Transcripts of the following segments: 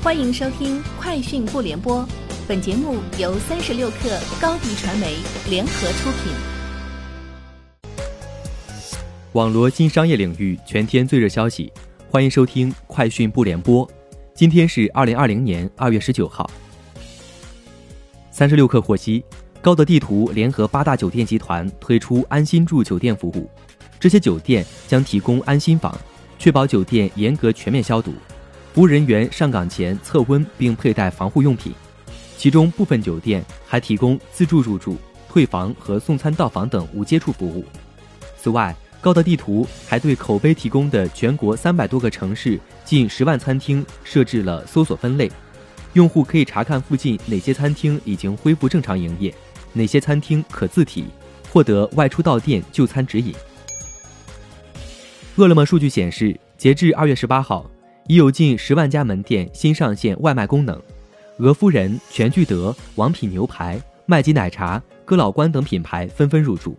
欢迎收听《快讯不联播》，本节目由三十六克高低传媒联合出品。网罗新商业领域全天最热消息，欢迎收听《快讯不联播》。今天是二零二零年二月十九号。三十六克获悉，高德地图联合八大酒店集团推出安心住酒店服务，这些酒店将提供安心房，确保酒店严格全面消毒。服务人员上岗前测温并佩戴防护用品，其中部分酒店还提供自助入住、退房和送餐到房等无接触服务。此外，高德地图还对口碑提供的全国三百多个城市近十万餐厅设置了搜索分类，用户可以查看附近哪些餐厅已经恢复正常营业，哪些餐厅可自提，获得外出到店就餐指引。饿了么数据显示，截至二月十八号。已有近十万家门店新上线外卖功能，俄夫人、全聚德、王品牛排、麦吉奶茶、哥老关等品牌纷纷入驻。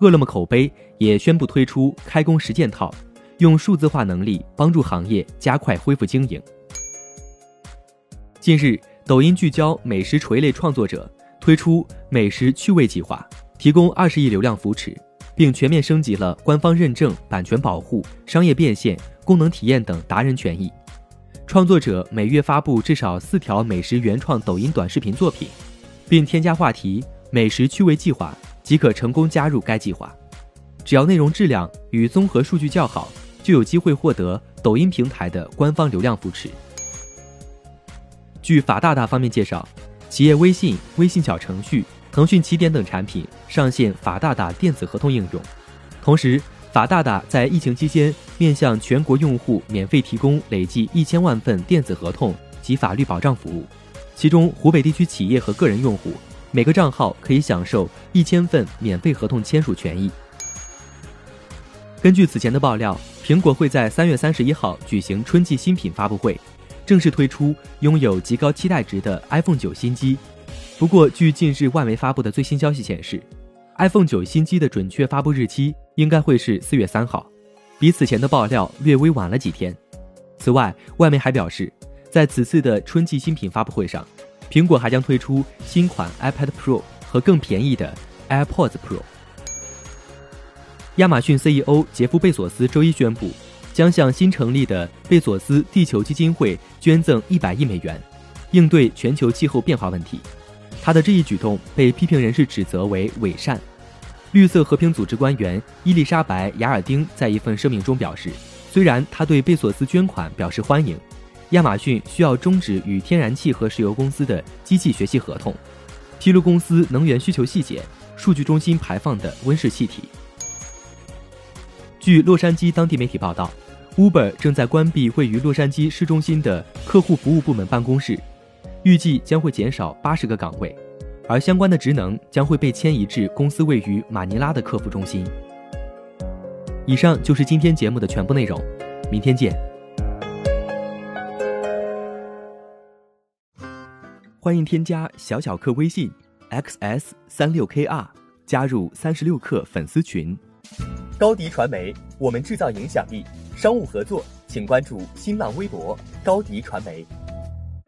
饿了么口碑也宣布推出开工实践套，用数字化能力帮助行业加快恢复经营。近日，抖音聚焦美食垂类创作者，推出美食趣味计划，提供二十亿流量扶持。并全面升级了官方认证、版权保护、商业变现、功能体验等达人权益。创作者每月发布至少四条美食原创抖音短视频作品，并添加话题“美食趣味计划”，即可成功加入该计划。只要内容质量与综合数据较好，就有机会获得抖音平台的官方流量扶持。据法大大方面介绍，企业微信、微信小程序。腾讯起点等产品上线法大大电子合同应用，同时法大大在疫情期间面向全国用户免费提供累计一千万份电子合同及法律保障服务，其中湖北地区企业和个人用户每个账号可以享受一千份免费合同签署权益。根据此前的爆料，苹果会在三月三十一号举行春季新品发布会，正式推出拥有极高期待值的 iPhone 九新机。不过，据近日外媒发布的最新消息显示，iPhone 九新机的准确发布日期应该会是四月三号，比此前的爆料略微晚了几天。此外，外媒还表示，在此次的春季新品发布会上，苹果还将推出新款 iPad Pro 和更便宜的 AirPods Pro。亚马逊 CEO 杰夫·贝索斯周一宣布，将向新成立的贝索斯地球基金会捐赠一百亿美元，应对全球气候变化问题。他的这一举动被批评人士指责为伪善。绿色和平组织官员伊丽莎白·雅尔丁在一份声明中表示，虽然他对贝索斯捐款表示欢迎，亚马逊需要终止与天然气和石油公司的机器学习合同，披露公司能源需求细节、数据中心排放的温室气体。据洛杉矶当地媒体报道，Uber 正在关闭位于洛杉矶市中心的客户服务部门办公室。预计将会减少八十个岗位，而相关的职能将会被迁移至公司位于马尼拉的客服中心。以上就是今天节目的全部内容，明天见。欢迎添加小小客微信 xs 三六 kr 加入三十六课粉丝群。高迪传媒，我们制造影响力。商务合作，请关注新浪微博高迪传媒。